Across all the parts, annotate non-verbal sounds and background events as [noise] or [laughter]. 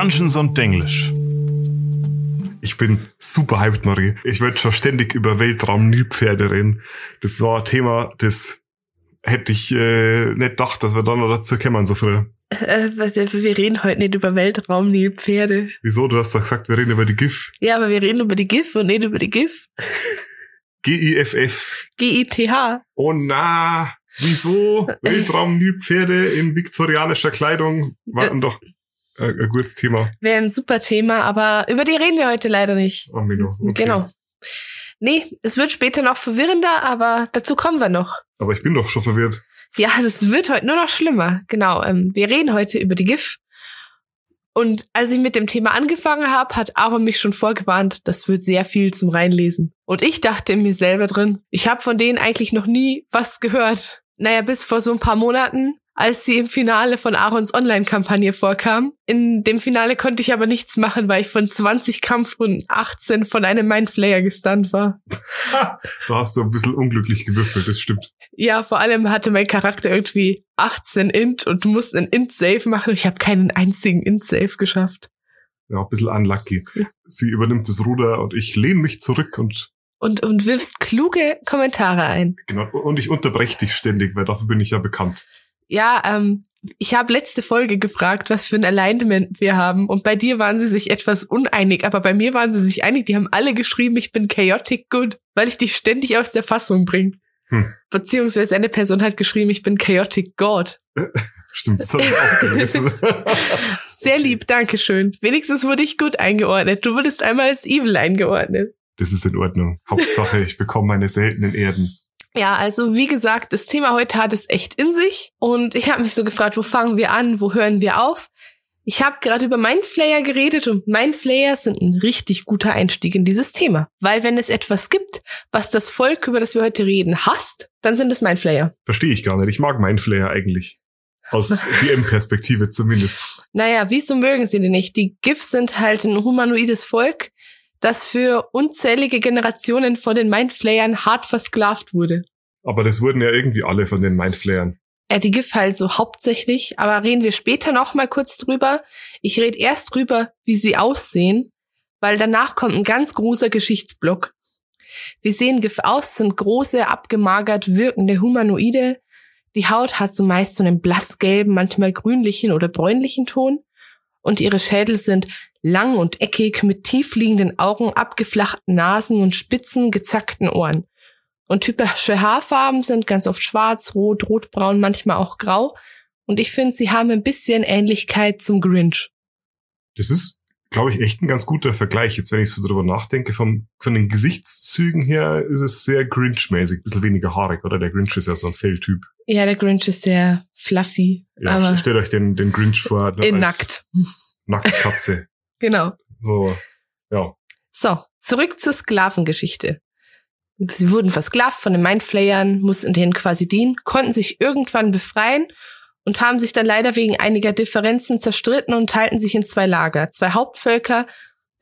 Dungeons und Denglisch. Ich bin super hyped, Marie. Ich würde schon ständig über Weltraum-Nilpferde reden. Das war ein Thema, das hätte ich äh, nicht gedacht, dass wir dann noch dazu kommen, so früh. Äh, was- wir reden heute nicht über Weltraum, Nilpferde. Wieso? Du hast doch gesagt, wir reden über die GIF. Ja, aber wir reden über die GIF und nicht über die GIF. G-I-F-F. G-I-T-H. Oh na, wieso? [laughs] Weltraum-Nilpferde in viktorianischer Kleidung waren doch äh, ein gutes Thema. Wäre ein super Thema, aber über die reden wir heute leider nicht. Oh, Mino. Okay. Genau. Nee, es wird später noch verwirrender, aber dazu kommen wir noch. Aber ich bin doch schon verwirrt. Ja, es wird heute nur noch schlimmer. Genau. Ähm, wir reden heute über die GIF. Und als ich mit dem Thema angefangen habe, hat Aaron mich schon vorgewarnt, das wird sehr viel zum Reinlesen. Und ich dachte mir selber drin, ich habe von denen eigentlich noch nie was gehört. Naja, bis vor so ein paar Monaten, als sie im Finale von Aarons Online-Kampagne vorkam. In dem Finale konnte ich aber nichts machen, weil ich von 20 Kampfrunden 18 von einem Mindflayer gestunt war. Da hast du ein bisschen unglücklich gewürfelt, das stimmt. Ja, vor allem hatte mein Charakter irgendwie 18 Int und du musst einen Int-Save machen. Ich habe keinen einzigen Int-Save geschafft. Ja, ein bisschen unlucky. Sie übernimmt das Ruder und ich lehne mich zurück und Und, und wirfst kluge Kommentare ein. genau und ich unterbreche dich ständig, weil dafür bin ich ja bekannt. Ja, ähm, ich habe letzte Folge gefragt, was für ein Alignment wir haben. Und bei dir waren sie sich etwas uneinig, aber bei mir waren sie sich einig. Die haben alle geschrieben, ich bin chaotic good, weil ich dich ständig aus der Fassung bringe. Hm. Beziehungsweise eine Person hat geschrieben, ich bin chaotic god. [laughs] Stimmt, das habe ich auch gelesen. [laughs] Sehr lieb, Dankeschön. Wenigstens wurde ich gut eingeordnet. Du wurdest einmal als evil eingeordnet. das ist in Ordnung. Hauptsache, ich bekomme meine seltenen Erden. Ja, also wie gesagt, das Thema heute hat es echt in sich. Und ich habe mich so gefragt, wo fangen wir an, wo hören wir auf? Ich habe gerade über Mindflayer geredet und Mindflayer sind ein richtig guter Einstieg in dieses Thema. Weil wenn es etwas gibt, was das Volk, über das wir heute reden, hasst, dann sind es Mindflayer. Verstehe ich gar nicht. Ich mag Mindflayer eigentlich. Aus [laughs] DM-Perspektive zumindest. Naja, wieso mögen sie denn nicht? Die GIFs sind halt ein humanoides Volk, das für unzählige Generationen von den Mindflayern hart versklavt wurde. Aber das wurden ja irgendwie alle von den Mindflayern. Ja, die GIF halt so hauptsächlich, aber reden wir später noch mal kurz drüber. Ich rede erst drüber, wie sie aussehen, weil danach kommt ein ganz großer Geschichtsblock. Wie sehen GIF aus? Sind große, abgemagert wirkende Humanoide. Die Haut hat so meist so einen blassgelben, manchmal grünlichen oder bräunlichen Ton. Und ihre Schädel sind lang und eckig mit tiefliegenden Augen, abgeflachten Nasen und spitzen, gezackten Ohren. Und typische Haarfarben sind ganz oft schwarz, rot, rotbraun, manchmal auch grau. Und ich finde, sie haben ein bisschen Ähnlichkeit zum Grinch. Das ist, glaube ich, echt ein ganz guter Vergleich. Jetzt, wenn ich so drüber nachdenke, vom, von den Gesichtszügen her ist es sehr Grinch-mäßig. Bisschen weniger haarig, oder? Der Grinch ist ja so ein Felltyp. Ja, der Grinch ist sehr fluffy, Ja, stellt euch den, den Grinch vor. ne, in nackt. Nacktkatze. Genau. So, ja. So, zurück zur Sklavengeschichte. Sie wurden versklavt von den Mindflayern, mussten denen quasi dienen, konnten sich irgendwann befreien und haben sich dann leider wegen einiger Differenzen zerstritten und teilten sich in zwei Lager. Zwei Hauptvölker,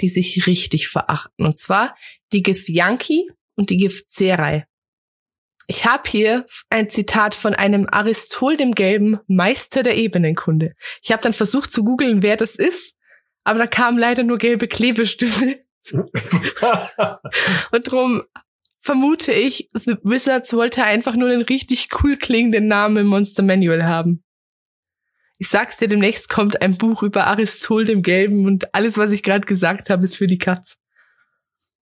die sich richtig verachten. Und zwar die Githyanki und die Githzerai. Ich habe hier ein Zitat von einem Aristol dem Gelben, Meister der Ebenenkunde. Ich habe dann versucht zu googeln, wer das ist, aber da kamen leider nur gelbe Klebestifte. [laughs] Und drum vermute ich, The Wizards wollte einfach nur einen richtig cool klingenden Namen im Monster Manual haben. Ich sag's dir, demnächst kommt ein Buch über Aristol dem Gelben und alles, was ich gerade gesagt habe, ist für die Katz.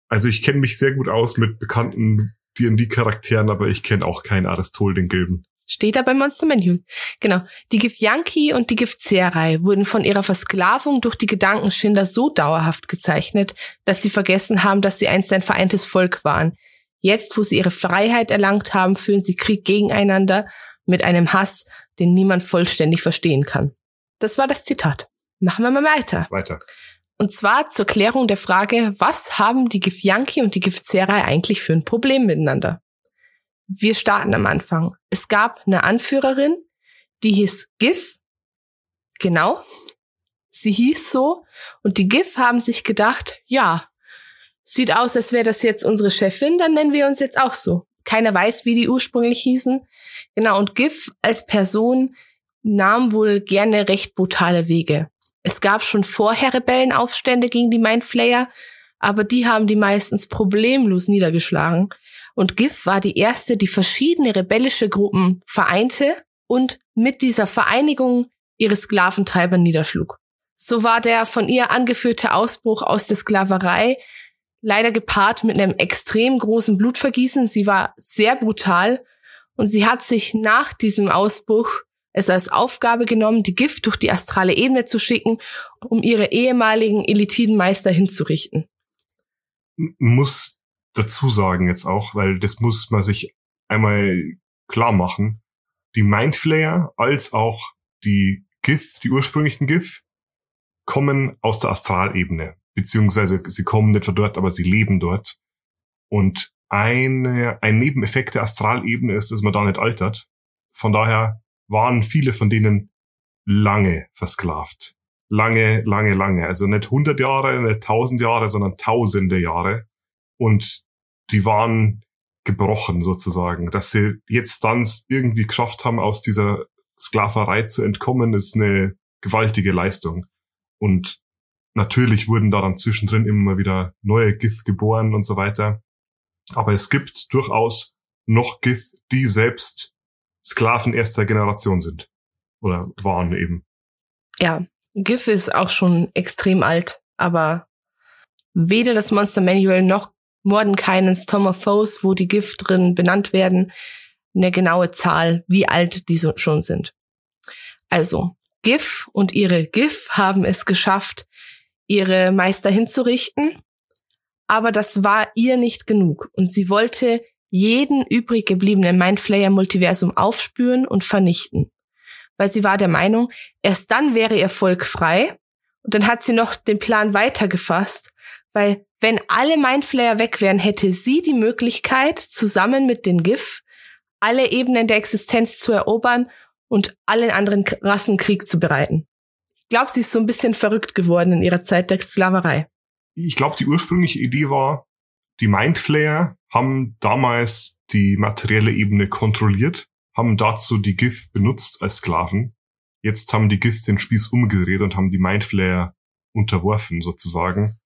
Also ich kenne mich sehr gut aus mit bekannten D&D-Charakteren, aber ich kenne auch keinen Aristol den Gelben. Steht da beim Monster Manual. Genau. Die Githyanki und die Githzerai wurden von ihrer Versklavung durch die Gedankenschinder so dauerhaft gezeichnet, dass sie vergessen haben, dass sie einst ein vereintes Volk waren. Jetzt, wo sie ihre Freiheit erlangt haben, führen sie Krieg gegeneinander mit einem Hass, den niemand vollständig verstehen kann. Das war das Zitat. Machen wir mal weiter. Weiter. Und zwar zur Klärung der Frage, was haben die Githyanki und die Githzerai eigentlich für ein Problem miteinander? Wir starten am Anfang. Es gab eine Anführerin, die hieß Gith. Genau. Sie hieß so. Und die Gith haben sich gedacht, ja, sieht aus, als wäre das jetzt unsere Chefin, dann nennen wir uns jetzt auch so. Keiner weiß, wie die ursprünglich hießen. Genau, und Gith als Person nahm wohl gerne recht brutale Wege. Es gab schon vorher Rebellenaufstände gegen die Mindflayer, aber die haben die meistens problemlos niedergeschlagen. Und GIF war die erste, die verschiedene rebellische Gruppen vereinte und mit dieser Vereinigung ihre Sklaventreiber niederschlug. So war der von ihr angeführte Ausbruch aus der Sklaverei leider gepaart mit einem extrem großen Blutvergießen. Sie war sehr brutal und sie hat sich nach diesem Ausbruch es als Aufgabe genommen, die Gift durch die astrale Ebene zu schicken, um ihre ehemaligen Elitidenmeister hinzurichten. Muss dazu sagen jetzt auch, weil das muss man sich einmal klar machen. Die Mindflayer als auch die Gith, die ursprünglichen Gith, kommen aus der Astralebene beziehungsweise sie kommen nicht von dort, aber sie leben dort. Und eine, ein Nebeneffekt der Astralebene ist, dass man da nicht altert. Von daher waren viele von denen lange versklavt. Lange, lange, lange. Also nicht 100 Jahre, nicht 1000 Jahre, sondern tausende Jahre. Und die waren gebrochen sozusagen. Dass sie jetzt dann irgendwie geschafft haben, aus dieser Sklaverei zu entkommen, ist eine gewaltige Leistung. Und Natürlich wurden da dann zwischendrin immer wieder neue Gith geboren und so weiter. Aber es gibt durchaus noch Gith, die selbst Sklaven erster Generation sind. Oder waren eben. Ja, Gith ist auch schon extrem alt, aber weder das Monster Manual noch Mordenkainens Tom of Foes, wo die Gith drin benannt werden, eine genaue Zahl, wie alt die so schon sind. Also, GIF und ihre GIF haben es geschafft, ihre Meister hinzurichten. Aber das war ihr nicht genug und sie wollte jeden übrig gebliebenen Mindflayer-Multiversum aufspüren und vernichten. Weil sie war der Meinung, erst dann wäre ihr Volk frei. Und dann hat sie noch den Plan weitergefasst, weil wenn alle Mindflayer weg wären, hätte sie die Möglichkeit, zusammen mit den GIF alle Ebenen der Existenz zu erobern und allen anderen Rassen Krieg zu bereiten glaube, sie ist so ein bisschen verrückt geworden in ihrer Zeit der Sklaverei. Ich glaube, die ursprüngliche Idee war, die Mindflayer haben damals die materielle Ebene kontrolliert, haben dazu die Gith benutzt als Sklaven. Jetzt haben die Gith den Spieß umgedreht und haben die Mindflayer unterworfen sozusagen.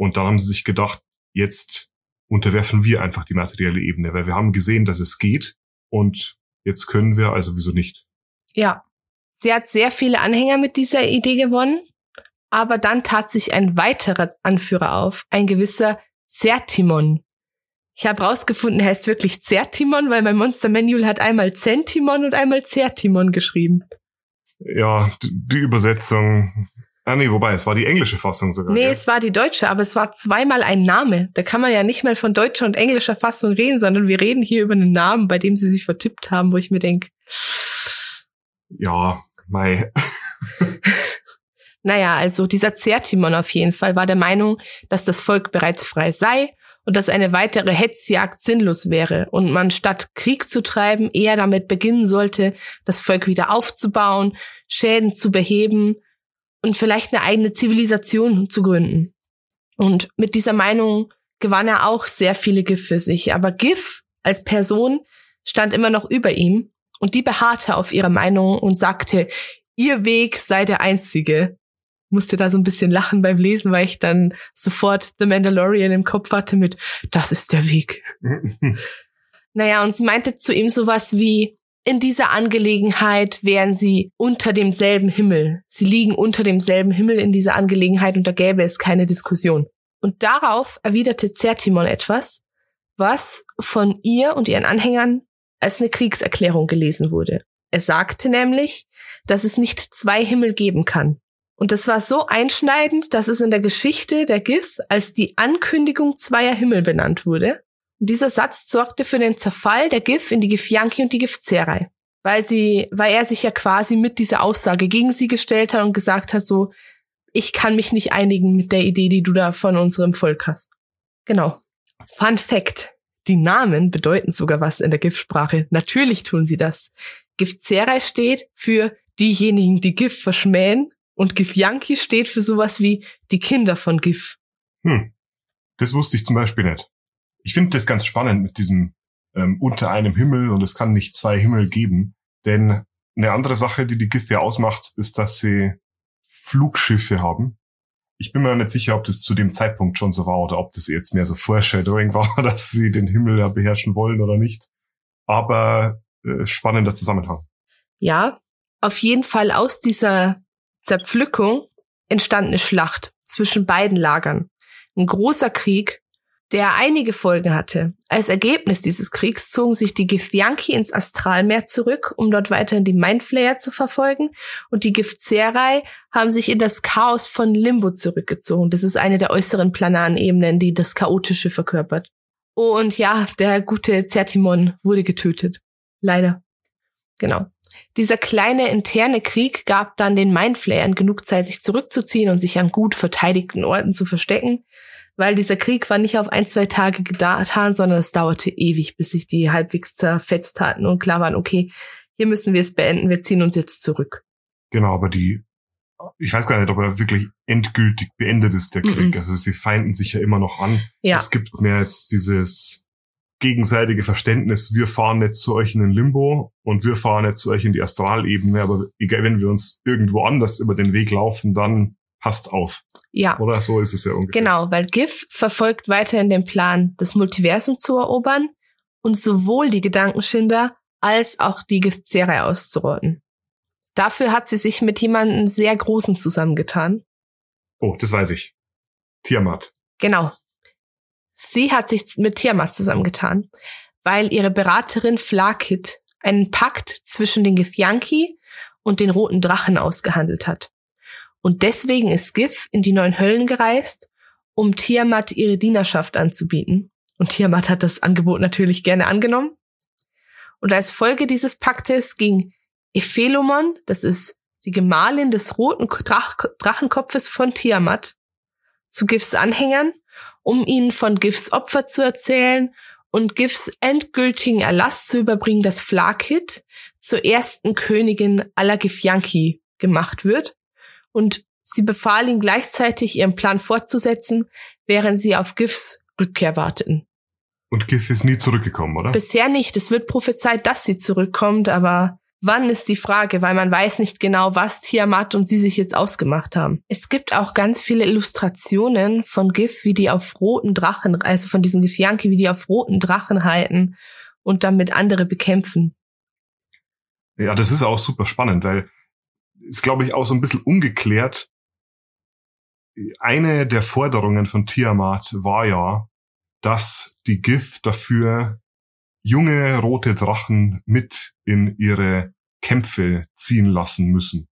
Und dann haben sie sich gedacht, jetzt unterwerfen wir einfach die materielle Ebene, weil wir haben gesehen, dass es geht und jetzt können wir, also wieso nicht? Ja, Sie hat sehr viele Anhänger mit dieser Idee gewonnen, aber dann tat sich ein weiterer Anführer auf, ein gewisser Zertimon. Ich habe rausgefunden, er heißt wirklich Zertimon, weil mein Monster Manual hat einmal Zentimon und einmal Zertimon geschrieben. Ja, die Übersetzung. Ah nee, wobei, es war die englische Fassung sogar. Nee, ja. es war die deutsche, aber es war zweimal ein Name. Da kann man ja nicht mal von deutscher und englischer Fassung reden, sondern wir reden hier über einen Namen, bei dem sie sich vertippt haben, wo ich mir denke. Ja, Mai. [laughs] naja, also dieser Zertimon auf jeden Fall war der Meinung, dass das Volk bereits frei sei und dass eine weitere Hetzjagd sinnlos wäre und man statt Krieg zu treiben eher damit beginnen sollte, das Volk wieder aufzubauen, Schäden zu beheben und vielleicht eine eigene Zivilisation zu gründen. Und mit dieser Meinung gewann er auch sehr viele GIF für sich, aber GIF als Person stand immer noch über ihm und die beharrte auf ihrer Meinung und sagte, ihr Weg sei der einzige. Musste da so ein bisschen lachen beim Lesen, weil ich dann sofort The Mandalorian im Kopf hatte mit, das ist der Weg. [laughs] naja, und sie meinte zu ihm sowas wie, in dieser Angelegenheit wären sie unter demselben Himmel. Sie liegen unter demselben Himmel in dieser Angelegenheit und da gäbe es keine Diskussion. Und darauf erwiderte Zertimon etwas, was von ihr und ihren Anhängern als eine Kriegserklärung gelesen wurde. Er sagte nämlich, dass es nicht zwei Himmel geben kann. Und das war so einschneidend, dass es in der Geschichte der Gith als die Ankündigung zweier Himmel benannt wurde. Dieser Satz sorgte für den Zerfall der Gith in die Githyanki und die Githzerei. Weil sie, weil er sich ja quasi mit dieser Aussage gegen sie gestellt hat und gesagt hat so, ich kann mich nicht einigen mit der Idee, die du da von unserem Volk hast. Genau. Fun Fact. Die Namen bedeuten sogar was in der Giftsprache. Natürlich tun sie das. Giftsera steht für diejenigen, die Gif verschmähen und Gif Yankee steht für sowas wie die Kinder von Gif. Hm. Das wusste ich zum Beispiel nicht. Ich finde das ganz spannend mit diesem ähm, unter einem Himmel und es kann nicht zwei Himmel geben. Denn eine andere Sache, die die Gif ja ausmacht, ist, dass sie Flugschiffe haben. Ich bin mir nicht sicher, ob das zu dem Zeitpunkt schon so war oder ob das jetzt mehr so Foreshadowing [laughs] war, dass sie den Himmel ja beherrschen wollen oder nicht. Aber äh, spannender Zusammenhang. Ja, auf jeden Fall aus dieser Zerpflückung entstand eine Schlacht zwischen beiden Lagern. Ein großer Krieg, der einige Folgen hatte. Als Ergebnis dieses Kriegs zogen sich die Githyanki ins Astralmeer zurück, um dort weiterhin die Mindflayer zu verfolgen, und die Githzerai haben sich in das Chaos von Limbo zurückgezogen. Das ist eine der äußeren planaren Ebenen, die das Chaotische verkörpert. Und ja, der gute Zertimon wurde getötet. Leider. Genau. Dieser kleine interne Krieg gab dann den Mindflayern genug Zeit, sich zurückzuziehen und sich an gut verteidigten Orten zu verstecken, weil dieser Krieg war nicht auf ein, zwei Tage getan, sondern es dauerte ewig, bis sich die halbwegs zerfetzt hatten und klar waren, okay, hier müssen wir es beenden, wir ziehen uns jetzt zurück. Genau, aber die, ich weiß gar nicht, ob er wirklich endgültig beendet ist, der Krieg. Mm -mm. Also sie feinden sich ja immer noch an. Ja. Es gibt mehr jetzt dieses gegenseitige Verständnis, wir fahren jetzt zu euch in den Limbo und wir fahren jetzt zu euch in die Astralebene, aber egal, wenn wir uns irgendwo anders über den Weg laufen, dann passt auf. Ja. Oder so ist es ja ungefähr. Genau, weil GIF verfolgt weiterhin den Plan, das Multiversum zu erobern und sowohl die Gedankenschinder als auch die Giftzere auszurotten. Dafür hat sie sich mit jemandem sehr Großen zusammengetan. Oh, das weiß ich. Tiamat. Genau. Sie hat sich mit Tiamat zusammengetan, weil ihre Beraterin Flakit einen Pakt zwischen den Githyanki und den roten Drachen ausgehandelt hat. Und deswegen ist Gif in die neuen Höllen gereist, um Tiamat ihre Dienerschaft anzubieten. Und Tiamat hat das Angebot natürlich gerne angenommen. Und als Folge dieses Paktes ging Ephelomon, das ist die Gemahlin des roten Drach Drachenkopfes von Tiamat, zu Gifs Anhängern um ihnen von Gifs Opfer zu erzählen und Gifs endgültigen Erlass zu überbringen, dass Flakit zur ersten Königin aller Githyanki gemacht wird. Und sie befahl ihn gleichzeitig, ihren Plan fortzusetzen, während sie auf Gifs Rückkehr warteten. Und Gif ist nie zurückgekommen, oder? Bisher nicht. Es wird prophezeit, dass sie zurückkommt, aber Wann ist die Frage, weil man weiß nicht genau, was Tiamat und sie sich jetzt ausgemacht haben. Es gibt auch ganz viele Illustrationen von GIF, wie die auf roten Drachen, also von diesen Githyanki, wie die auf roten Drachen halten und damit andere bekämpfen. Ja, das ist auch super spannend, weil ist, glaube ich, auch so ein bisschen ungeklärt. Eine der Forderungen von Tiamat war ja, dass die GIF dafür junge rote Drachen mit in ihre Kämpfe ziehen lassen müssen.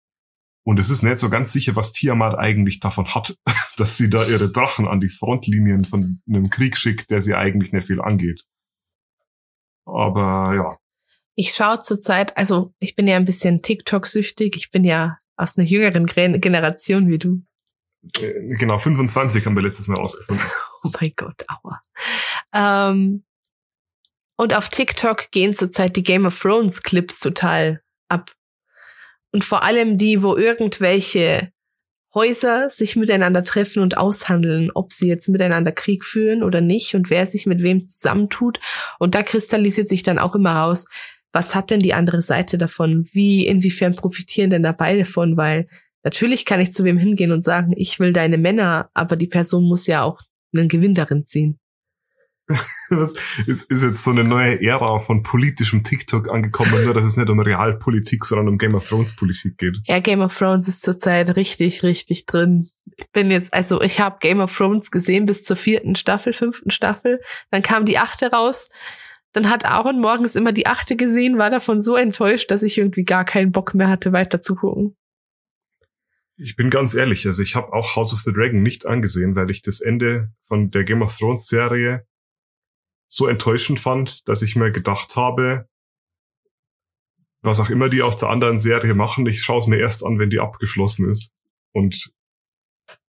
Und es ist nicht so ganz sicher, was Tiamat eigentlich davon hat, [laughs] dass sie da ihre Drachen an die Frontlinien von einem Krieg schickt, der sie eigentlich nicht viel angeht. Aber ja. Ich schaue zurzeit, also ich bin ja ein bisschen TikTok-süchtig. Ich bin ja aus einer jüngeren Generation wie du. Äh, genau, 25 haben wir letztes Mal ausgefunden. [laughs] Oh mein Gott, aua. Ähm, und auf TikTok gehen zurzeit die Game of Thrones Clips total ab. Und vor allem die, wo irgendwelche Häuser sich miteinander treffen und aushandeln, ob sie jetzt miteinander Krieg führen oder nicht und wer sich mit wem zusammentut. Und da kristallisiert sich dann auch immer raus, was hat denn die andere Seite davon? Wie, inwiefern profitieren denn da beide von? Weil natürlich kann ich zu wem hingehen und sagen, ich will deine Männer, aber die Person muss ja auch einen Gewinn darin ziehen. [laughs] Das ist, ist jetzt so eine neue Ära von politischem TikTok angekommen, nur dass es nicht um Realpolitik, sondern um Game of Thrones Politik geht. Ja, Game of Thrones ist zurzeit richtig, richtig drin. Ich bin jetzt, also ich habe Game of Thrones gesehen bis zur vierten Staffel, fünften Staffel. Dann kam die achte raus. Dann hat Aaron morgens immer die achte gesehen, war davon so enttäuscht, dass ich irgendwie gar keinen Bock mehr hatte, weiter zu gucken. Ich bin ganz ehrlich, also ich habe auch House of the Dragon nicht angesehen, weil ich das Ende von der Game of Thrones Serie so enttäuschend fand, dass ich mir gedacht habe, was auch immer die aus der anderen Serie machen, ich schaue es mir erst an, wenn die abgeschlossen ist. Und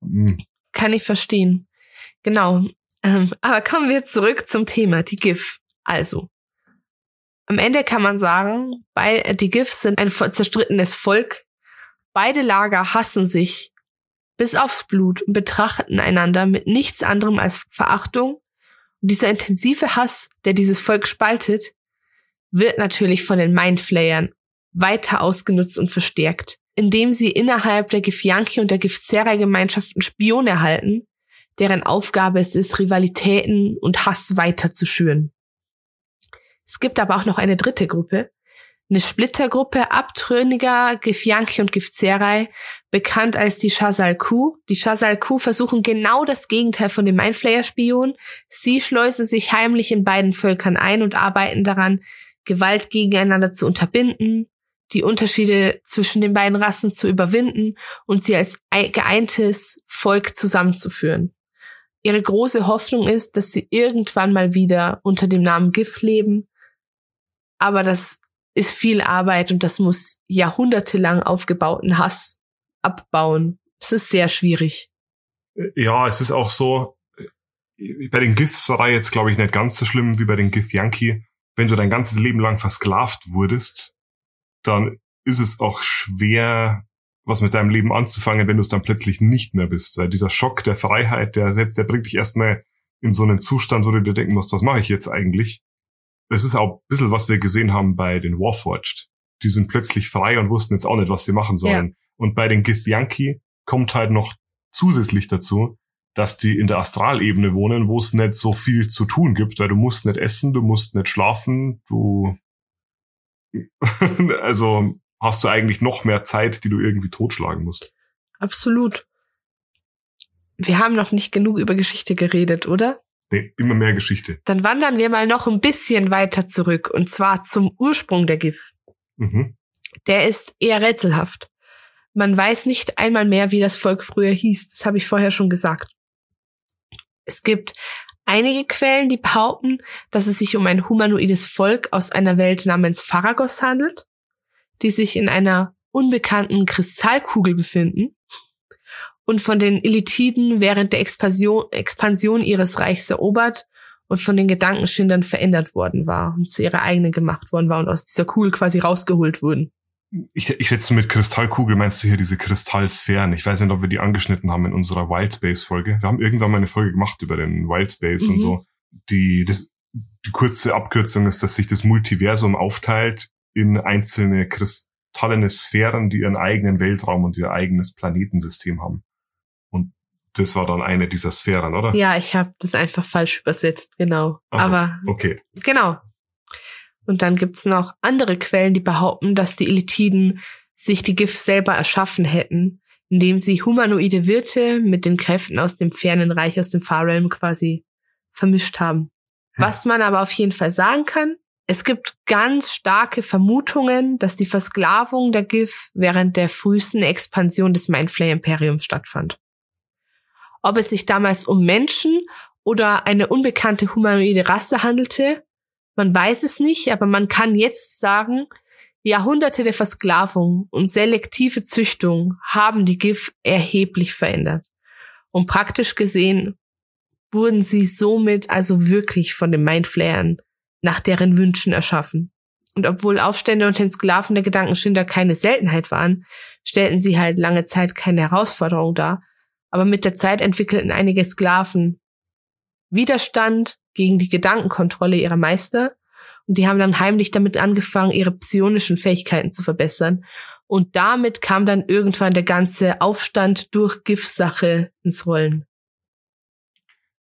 mh. Hm. kann ich verstehen. Genau. Ähm, aber kommen wir zurück zum Thema, die GIF. Also, am Ende kann man sagen, weil die GIFs sind ein zerstrittenes Volk. Beide Lager hassen sich bis aufs Blut und betrachten einander mit nichts anderem als Verachtung und dieser intensive Hass, der dieses Volk spaltet, wird natürlich von den Mindflayern weiter ausgenutzt und verstärkt. indem sie innerhalb der Githyanki und der Githzerai-Gemeinschaften Spione erhalten, deren Aufgabe es ist, Rivalitäten und Hass weiter zu schüren. Es gibt aber auch noch eine dritte Gruppe, eine Splittergruppe abtrünniger Githyanki und Githzerai, bekannt als die Shazal-Ku. Die Shazal-Ku versuchen genau das Gegenteil von dem Mindflayer-Spion. Sie schleusen sich heimlich in beiden Völkern ein und arbeiten daran, Gewalt gegeneinander zu unterbinden, die Unterschiede zwischen den beiden Rassen zu überwinden und sie als geeintes Volk zusammenzuführen. Ihre große Hoffnung ist, dass sie irgendwann mal wieder unter dem Namen GIF leben, aber das ist viel Arbeit und das muss jahrhundertelang aufgebauten Hass abbauen. Es ist sehr schwierig. Ja, es ist auch so, äh, bei den Giths war jetzt, glaube ich, nicht ganz so schlimm wie bei den Gith Yankee. Wenn du dein ganzes Leben lang versklavt wurdest, dann ist es auch schwer, was mit deinem Leben anzufangen, wenn du es dann plötzlich nicht mehr bist. Weil dieser Schock der Freiheit, der setzt, der bringt dich erstmal in so einen Zustand, wo du dir denken musst, was mache ich jetzt eigentlich? Das ist auch ein bisschen, was wir gesehen haben bei den Warforged. Die sind plötzlich frei und wussten jetzt auch nicht, was sie machen sollen. Ja. Und bei den Githyanki kommt halt noch zusätzlich dazu, dass die in der Astralebene wohnen, wo es nicht so viel zu tun gibt, weil du musst nicht essen, du musst nicht schlafen, du [laughs] also hast du eigentlich noch mehr Zeit, die du irgendwie totschlagen musst. Absolut. Wir haben noch nicht genug über Geschichte geredet, oder? Nee, immer mehr Geschichte. Dann wandern wir mal noch ein bisschen weiter zurück, und zwar zum Ursprung der GIF. Mhm. Der ist eher rätselhaft. Man weiß nicht einmal mehr, wie das Volk früher hieß. Das habe ich vorher schon gesagt. Es gibt einige Quellen, die behaupten, dass es sich um ein humanoides Volk aus einer Welt namens Pharagos handelt, die sich in einer unbekannten Kristallkugel befinden und von den Elitiden während der Expansion, Expansion ihres Reichs erobert und von den Gedankenschindern verändert worden war und zu ihrer eigenen gemacht worden war und aus dieser Kugel quasi rausgeholt wurden. Ich, ich schätze, mit Kristallkugel meinst du hier diese Kristallsphären. Ich weiß nicht, ob wir die angeschnitten haben in unserer Wildspace-Folge. Wir haben irgendwann mal eine Folge gemacht über den Wildspace mhm. und so. Die, das, die kurze Abkürzung ist, dass sich das Multiversum aufteilt in einzelne kristallene Sphären, die ihren eigenen Weltraum und ihr eigenes Planetensystem haben. Das war dann eine dieser Sphären, oder? Ja, ich habe das einfach falsch übersetzt, genau. So, Aber okay. Genau. Und dann gibt's noch andere Quellen, die behaupten, dass die Elitiden sich die GIF selber erschaffen hätten, indem sie humanoide Wirte mit den Kräften aus dem fernen Reich, aus dem Far Realm quasi vermischt haben. Hm. Was man aber auf jeden Fall sagen kann, es gibt ganz starke Vermutungen, dass die Versklavung der GIF während der frühesten Expansion des Mindflay Imperiums stattfand. Ob es sich damals um Menschen oder eine unbekannte humanoide Rasse handelte, man weiß es nicht, aber man kann jetzt sagen, Jahrhunderte der Versklavung und selektive Züchtung haben die GIF erheblich verändert. Und praktisch gesehen wurden sie somit also wirklich von den Mindflayern nach deren Wünschen erschaffen. Und obwohl Aufstände und den Sklaven der Gedankenschinder keine Seltenheit waren, stellten sie halt lange Zeit keine Herausforderung dar, aber mit der Zeit entwickelten einige Sklaven Widerstand gegen die Gedankenkontrolle ihrer Meister und die haben dann heimlich damit angefangen, ihre psionischen Fähigkeiten zu verbessern. Und damit kam dann irgendwann der ganze Aufstand durch GIF-Sache ins Rollen.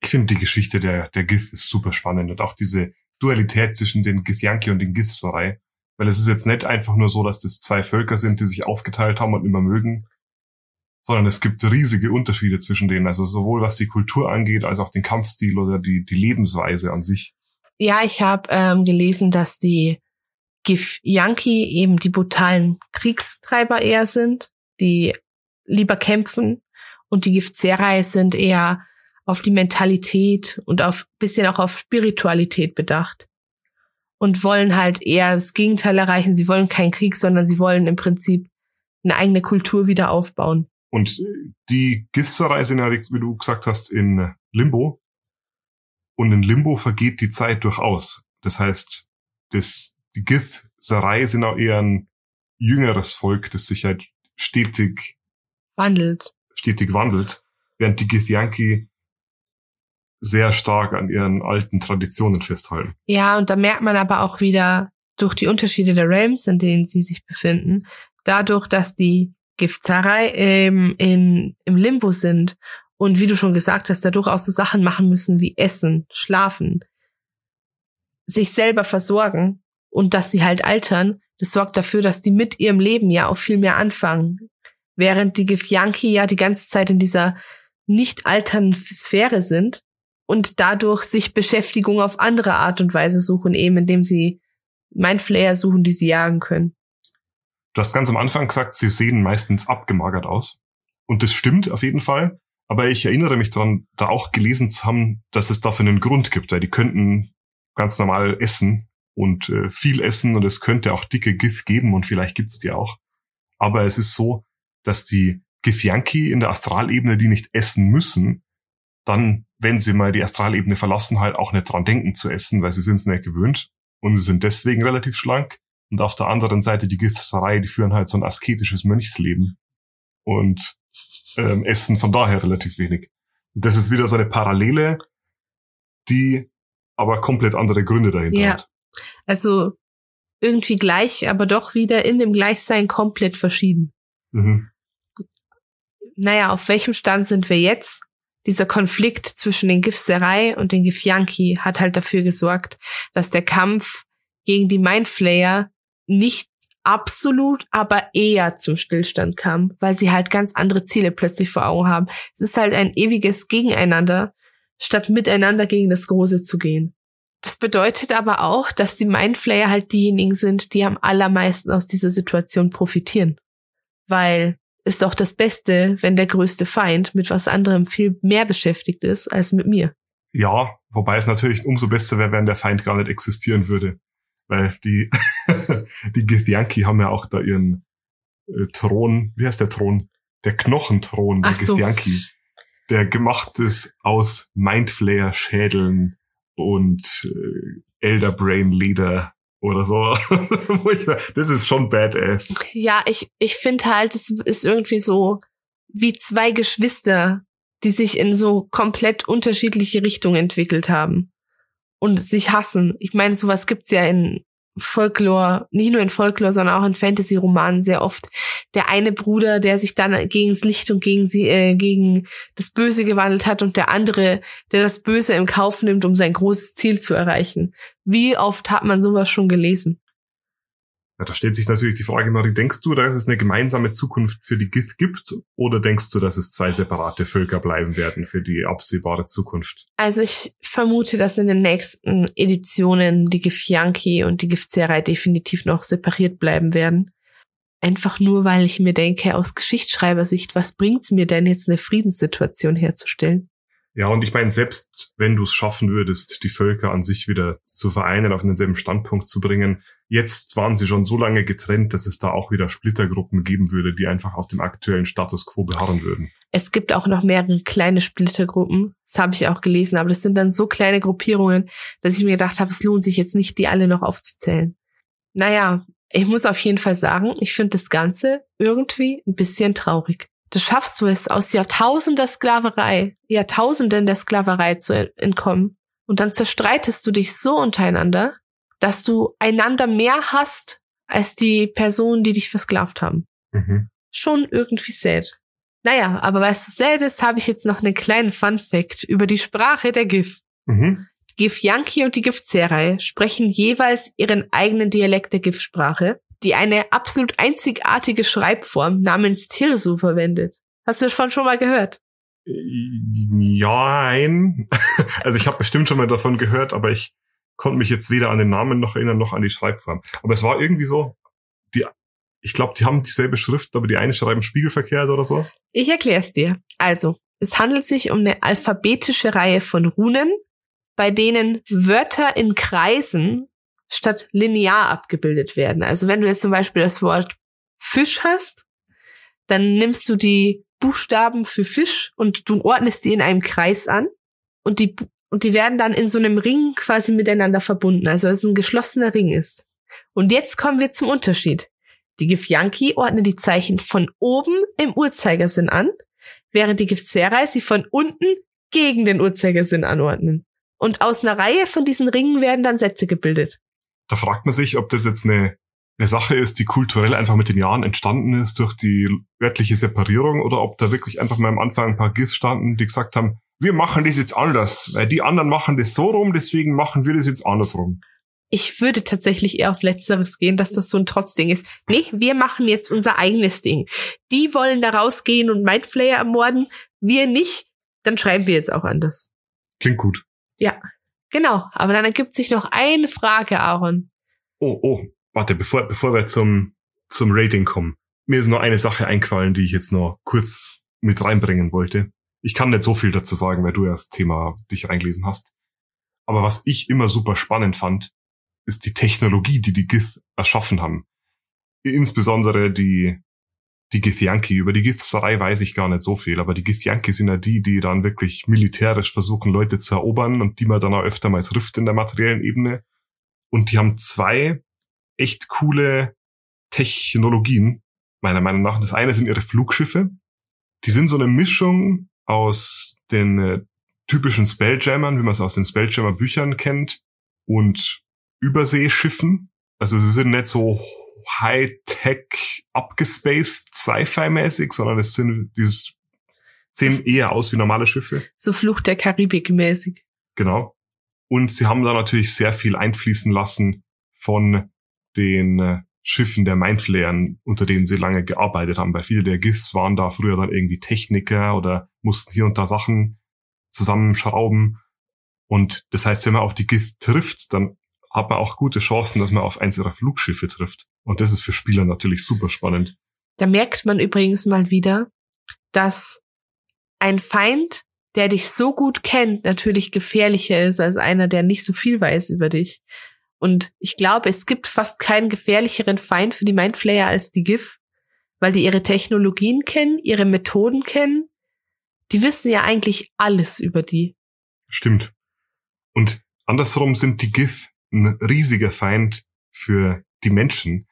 Ich finde die Geschichte der, der Gith ist super spannend und auch diese Dualität zwischen den Githyanki und den Githserei. Weil es ist jetzt nicht einfach nur so, dass das zwei Völker sind, die sich aufgeteilt haben und immer mögen, sondern es gibt riesige Unterschiede zwischen denen, also sowohl was die Kultur angeht, als auch den Kampfstil oder die, die Lebensweise an sich. Ja, ich habe ähm, gelesen, dass die Gif Yankee eben die brutalen Kriegstreiber eher sind, die lieber kämpfen und die Gifzerai sind eher auf die Mentalität und auf bisschen auch auf Spiritualität bedacht und wollen halt eher das Gegenteil erreichen. Sie wollen keinen Krieg, sondern sie wollen im Prinzip eine eigene Kultur wieder aufbauen. Und die Githserei sind ja, wie du gesagt hast, in Limbo. Und in Limbo vergeht die Zeit durchaus. Das heißt, das, die Githserei sind auch eher ein jüngeres Volk, das sich halt stetig wandelt. Stetig wandelt. Während die Githyanki sehr stark an ihren alten Traditionen festhalten. Ja, und da merkt man aber auch wieder durch die Unterschiede der Realms, in denen sie sich befinden, dadurch, dass die Giftzerei ähm, in, im Limbo sind und wie du schon gesagt hast, dadurch auch so Sachen machen müssen wie Essen, Schlafen, sich selber versorgen und dass sie halt altern, das sorgt dafür, dass die mit ihrem Leben ja auch viel mehr anfangen. Während die Gifjanki ja die ganze Zeit in dieser nicht alternden Sphäre sind und dadurch sich Beschäftigung auf andere Art und Weise suchen, eben indem sie Mindflayer suchen, die sie jagen können. Du hast ganz am Anfang gesagt, sie sehen meistens abgemagert aus. Und das stimmt auf jeden Fall. Aber ich erinnere mich daran, da auch gelesen zu haben, dass es dafür einen Grund gibt, weil die könnten ganz normal essen und äh, viel essen und es könnte auch dicke Gith geben und vielleicht gibt's die auch. Aber es ist so, dass die Githyanki in der Astralebene, die nicht essen müssen, dann, wenn sie mal die Astralebene verlassen, halt auch nicht dran denken zu essen, weil sie sind es nicht gewöhnt und sie sind deswegen relativ schlank. Und auf der anderen Seite die Githserei, die führen halt so ein asketisches Mönchsleben und ähm, essen von daher relativ wenig. Und das ist wieder so eine Parallele, die aber komplett andere Gründe dahinter Ja. hat. Also irgendwie gleich, aber doch wieder in dem Gleichsein komplett verschieden. Mhm. Naja, auf welchem Stand sind wir jetzt? Dieser Konflikt zwischen den Gifserei und den Gifyanki hat halt dafür gesorgt, dass der Kampf gegen die Mindflayer nicht absolut, aber eher zum Stillstand kam, weil sie halt ganz andere Ziele plötzlich vor Augen haben. Es ist halt ein ewiges Gegeneinander, statt miteinander gegen das Große zu gehen. Das bedeutet aber auch, dass die Mindflayer halt diejenigen sind, die am allermeisten aus dieser Situation profitieren. Weil ist doch das Beste, wenn der größte Feind mit was anderem viel mehr beschäftigt ist als mit mir. Ja, wobei es natürlich umso besser wäre, wenn der Feind gar nicht existieren würde. Weil die, [laughs] die Githyanki haben ja auch da ihren äh, Thron, wie heißt der Thron? Der Knochenthron der Ach so. Githyanki. Der gemacht ist aus Mindflayer-Schädeln und äh, Elder Brain Leder oder so. [laughs] Das ist schon badass. Ja, ich, ich finde halt, es ist irgendwie so wie zwei Geschwister, die sich in so komplett unterschiedliche Richtungen entwickelt haben und sich hassen. Ich meine, sowas gibt's ja in Folklore, nicht nur in Folklore, sondern auch in Fantasy-Romanen sehr oft. Der eine Bruder, der sich dann gegen das Licht und gegen sie, äh, gegen das Böse gewandelt hat und der andere, der das Böse im Kauf nimmt, um sein großes Ziel zu erreichen. Wie oft hat man sowas schon gelesen? Ja, da stellt sich natürlich die Frage, Marie, denkst du, dass es eine gemeinsame Zukunft für die Gith gibt? Oder denkst du, dass es zwei separate Völker bleiben werden für die absehbare Zukunft? Also ich vermute, dass in den nächsten Editionen die Gifjanki und die Giftzerei definitiv noch separiert bleiben werden. Einfach nur, weil ich mir denke, aus Geschichtsschreibersicht, was bringt's mir denn jetzt eine Friedenssituation herzustellen? Ja, und ich meine, selbst wenn du es schaffen würdest, die Völker an sich wieder zu vereinen, auf denselben Standpunkt zu bringen, jetzt waren sie schon so lange getrennt, dass es da auch wieder Splittergruppen geben würde, die einfach auf dem aktuellen Status quo beharren würden. Es gibt auch noch mehrere kleine Splittergruppen. Das habe ich auch gelesen, aber das sind dann so kleine Gruppierungen, dass ich mir gedacht habe, es lohnt sich jetzt nicht, die alle noch aufzuzählen. Naja, ich muss auf jeden Fall sagen, ich finde das Ganze irgendwie ein bisschen traurig. Das schaffst du es, aus Jahrtausender Sklaverei, Jahrtausenden der Sklaverei zu entkommen. Und dann zerstreitest du dich so untereinander, dass du einander mehr hast als die Personen, die dich versklavt haben. Mhm. Schon irgendwie sad. Naja, aber weißt du, sad ist, habe ich jetzt noch einen kleinen Fun Fact über die Sprache der GIF. Mhm. Die GIF Yankee und die GIF Zerei sprechen jeweils ihren eigenen Dialekt der GIF-Sprache, die eine absolut einzigartige Schreibform namens Tirsu verwendet. Hast du davon schon mal gehört? Ja, ein. [laughs] Also ich habe bestimmt schon mal davon gehört, aber ich konnte mich jetzt weder an den Namen noch erinnern, noch an die Schreibform. Aber es war irgendwie so, die, ich glaube, die haben dieselbe Schrift, aber die eine schreiben spiegelverkehrt oder so. Ich erkläre es dir. Also, es handelt sich um eine alphabetische Reihe von Runen, bei denen Wörter in Kreisen statt linear abgebildet werden. Also wenn du jetzt zum Beispiel das Wort Fisch hast, dann nimmst du die Buchstaben für Fisch und du ordnest die in einem Kreis an und die, und die werden dann in so einem Ring quasi miteinander verbunden, also dass es ein geschlossener Ring ist. Und jetzt kommen wir zum Unterschied. Die Gifjanki ordnen die Zeichen von oben im Uhrzeigersinn an, während die Gifzerei sie von unten gegen den Uhrzeigersinn anordnen. Und aus einer Reihe von diesen Ringen werden dann Sätze gebildet. Da fragt man sich, ob das jetzt eine eine Sache ist, die kulturell einfach mit den Jahren entstanden ist durch die örtliche Separierung oder ob da wirklich einfach mal am Anfang ein paar GIFs standen, die gesagt haben, wir machen das jetzt anders, weil die anderen machen das so rum, deswegen machen wir das jetzt andersrum. Ich würde tatsächlich eher auf Letzteres gehen, dass das so ein Trotzding ist. Nee, wir machen jetzt unser eigenes Ding. Die wollen da rausgehen und Mindflayer ermorden, wir nicht, dann schreiben wir jetzt auch anders. Klingt gut. Ja, genau. Aber dann ergibt sich noch eine Frage, Aaron. Oh, oh, warte, bevor, bevor wir zum, zum Rating kommen. Mir ist noch eine Sache eingefallen, die ich jetzt noch kurz mit reinbringen wollte. Ich kann nicht so viel dazu sagen, weil du ja das Thema dich reingelesen hast. Aber was ich immer super spannend fand, ist die Technologie, die die Gith erschaffen haben. Insbesondere die, die Githyanki. Über die Githserei weiß ich gar nicht so viel, aber die Githyanki sind ja die, die dann wirklich militärisch versuchen, Leute zu erobern und die man dann auch öfter mal trifft in der materiellen Ebene. Und die haben zwei echt coole Technologien, meiner Meinung nach. Das eine sind ihre Flugschiffe. Die sind so eine Mischung aus den äh, typischen Spelljammern, wie man es aus den Spelljammer-Büchern kennt, und Überseeschiffen. Also sie sind nicht so High-Tech, abgespaced, Sci-Fi-mäßig, sondern es sind dieses sehen eher aus wie normale Schiffe. So Flucht der Karibik mäßig. Genau. Und sie haben da natürlich sehr viel einfließen lassen von den äh, Schiffen der Mindflayern, unter denen sie lange gearbeitet haben, weil viele der GIFs waren da früher dann irgendwie Techniker oder mussten hier und da Sachen zusammenschrauben. Und das heißt, wenn man auf die GIF trifft, dann hat man auch gute Chancen, dass man auf eins ihrer Flugschiffe trifft. Und das ist für Spieler natürlich super spannend. Da merkt man übrigens mal wieder, dass ein Feind, der dich so gut kennt, natürlich gefährlicher ist als einer, der nicht so viel weiß über dich. Und ich glaube, es gibt fast keinen gefährlicheren Feind für die Mindflayer als die GIF, weil die ihre Technologien kennen, ihre Methoden kennen. Die wissen ja eigentlich alles über die. Stimmt. Und andersrum sind die GIF ein riesiger Feind für die Menschen,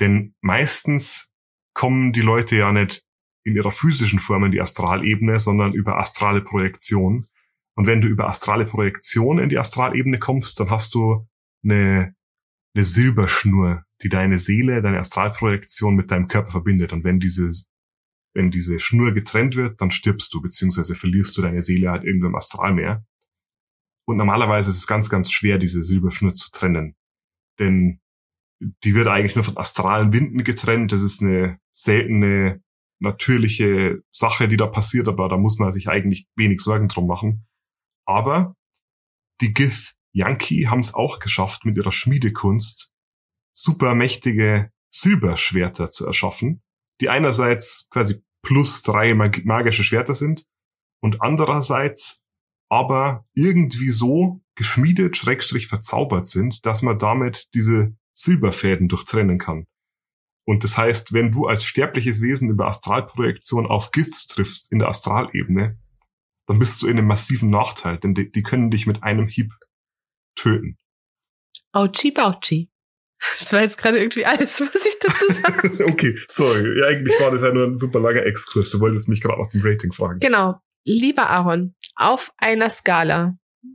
denn meistens kommen die Leute ja nicht in ihrer physischen Form in die Astralebene, sondern über astrale Projektion. Und wenn du über astrale Projektion in die Astralebene kommst, dann hast du eine, eine Silberschnur, die deine Seele, deine Astralprojektion mit deinem Körper verbindet. Und wenn diese, wenn diese Schnur getrennt wird, dann stirbst du, beziehungsweise verlierst du deine Seele halt irgendwo im Astralmeer. Und normalerweise ist es ganz, ganz schwer, diese Silberschnur zu trennen. Denn die wird eigentlich nur von astralen Winden getrennt. Das ist eine seltene, natürliche Sache, die da passiert, aber da muss man sich eigentlich wenig Sorgen drum machen. Aber die Gith Yankee haben es auch geschafft, mit ihrer Schmiedekunst supermächtige Silberschwerter zu erschaffen, die einerseits quasi plus drei magische Schwerter sind und andererseits aber irgendwie so geschmiedet, schrägstrich verzaubert sind, dass man damit diese Silberfäden durchtrennen kann. Und das heißt, wenn du als sterbliches Wesen über Astralprojektion auf Gifts triffst in der Astralebene, dann bist du in einem massiven Nachteil, denn die, die können dich mit einem Hieb töten. Auchi Bauchi. Das war jetzt gerade irgendwie alles, was ich dazu sage. [laughs] okay, sorry. Ja, eigentlich war das ja nur ein super langer Exkurs. Du wolltest mich gerade nach dem Rating fragen. Genau. Lieber Aaron, auf einer Skala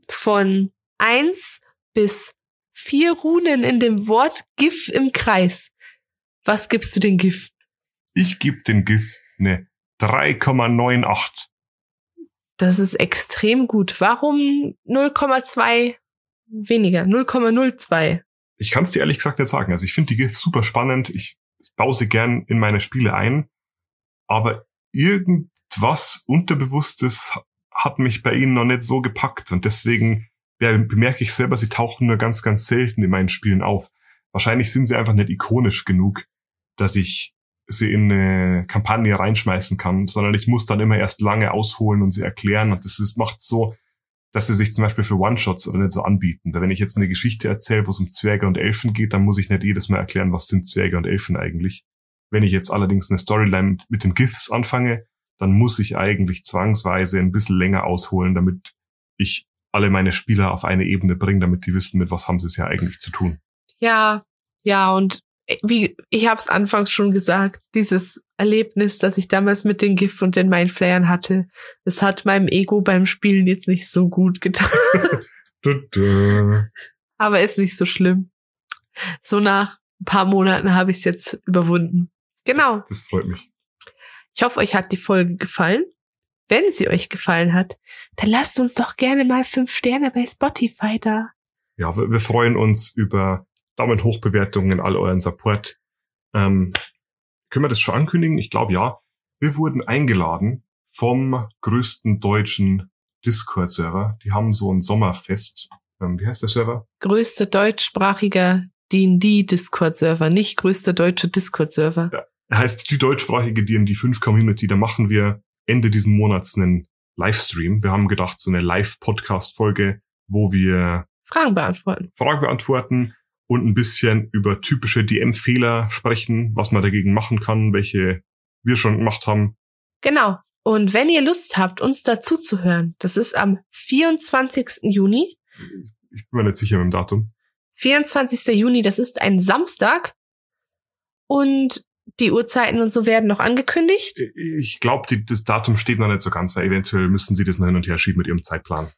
von eins bis vier Runen in dem Wort GIF im Kreis, was gibst du den GIF? Ich gebe dem GIF eine 3,98. Das ist extrem gut. Warum 0,2 weniger, 0,02. Ich kann es dir ehrlich gesagt nicht sagen. Also ich finde die GIFs super spannend. Ich baue sie gern in meine Spiele ein. Aber irgendwas Unterbewusstes hat mich bei ihnen noch nicht so gepackt. Und deswegen ja, bemerke ich selber, sie tauchen nur ganz, ganz selten in meinen Spielen auf. Wahrscheinlich sind sie einfach nicht ikonisch genug, dass ich sie in eine Kampagne reinschmeißen kann, sondern ich muss dann immer erst lange ausholen und sie erklären. Und das ist, macht so dass sie sich zum Beispiel für One-Shots oder nicht so anbieten. Da wenn ich jetzt eine Geschichte erzähle, wo es um Zwerge und Elfen geht, dann muss ich nicht jedes Mal erklären, was sind Zwerge und Elfen eigentlich. Wenn ich jetzt allerdings eine Storyline mit den Giths anfange, dann muss ich eigentlich zwangsweise ein bisschen länger ausholen, damit ich alle meine Spieler auf eine Ebene bringe, damit die wissen, mit was haben sie es ja eigentlich zu tun. Ja, ja, und wie ich habe es anfangs schon gesagt, dieses Erlebnis, das ich damals mit den GIF und den Mindflayern hatte, es hat meinem Ego beim Spielen jetzt nicht so gut getan. [laughs] Aber ist nicht so schlimm. So nach ein paar Monaten habe ich es jetzt überwunden. Genau. Das freut mich. Ich hoffe, euch hat die Folge gefallen. Wenn sie euch gefallen hat, dann lasst uns doch gerne mal fünf Sterne bei Spotify da. Ja, wir, wir freuen uns über Daumen hoch Bewertungen, all euren Support. Ähm, können wir das schon ankündigen? Ich glaube ja. Wir wurden eingeladen vom größten deutschen Discord-Server. Die haben so ein Sommerfest. Ähm, wie heißt der Server? Größter deutschsprachiger D&D Discord-Server, nicht größter deutscher Discord-Server. Ja. Er heißt die deutschsprachige D&D 5 Community. Da machen wir Ende diesen Monats einen Livestream. Wir haben gedacht, so eine Live-Podcast-Folge, wo wir Fragen beantworten. Fragen beantworten und ein bisschen über typische DM-Fehler sprechen, was man dagegen machen kann, welche wir schon gemacht haben. Genau. Und wenn ihr Lust habt, uns dazu zu hören, das ist am 24. Juni. Ich bin mir nicht sicher mit dem Datum. 24. Juni, das ist ein Samstag. Und die Uhrzeiten und so werden noch angekündigt. Ich glaube, das Datum steht noch nicht so ganz, weil eventuell müssen sie das noch hin und her schieben mit ihrem Zeitplan.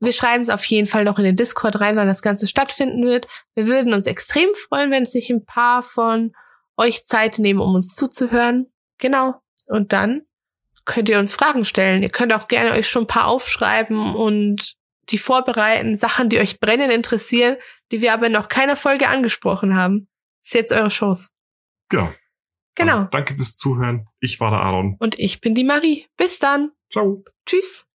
Wir schreiben es auf jeden Fall noch in den Discord rein, wann das Ganze stattfinden wird. Wir würden uns extrem freuen, wenn sich ein paar von euch Zeit nehmen, um uns zuzuhören. Genau. Und dann könnt ihr uns Fragen stellen. Ihr könnt auch gerne euch schon ein paar aufschreiben und die vorbereiten, Sachen, die euch brennend interessieren, die wir aber in noch keiner Folge angesprochen haben. Ist jetzt eure Chance. Genau. Genau. Also, danke fürs Zuhören. Ich war der Aaron. Und ich bin die Marie. Bis dann. Ciao. Tschüss.